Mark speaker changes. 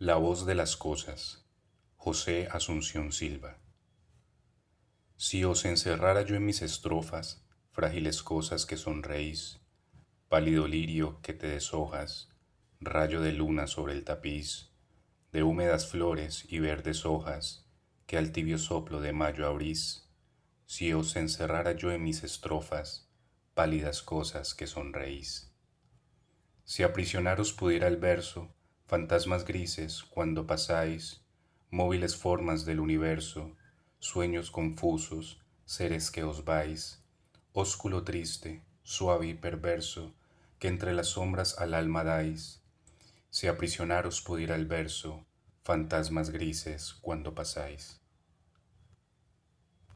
Speaker 1: La voz de las cosas. José Asunción Silva. Si os encerrara yo en mis estrofas, frágiles cosas que sonreís, pálido lirio que te deshojas, rayo de luna sobre el tapiz, de húmedas flores y verdes hojas, que al tibio soplo de mayo abrís, si os encerrara yo en mis estrofas, pálidas cosas que sonreís. Si aprisionaros pudiera el verso, fantasmas grises cuando pasáis, móviles formas del universo, sueños confusos, seres que os vais, ósculo triste, suave y perverso, que entre las sombras al alma dais. Si aprisionaros pudiera el verso, fantasmas grises cuando pasáis.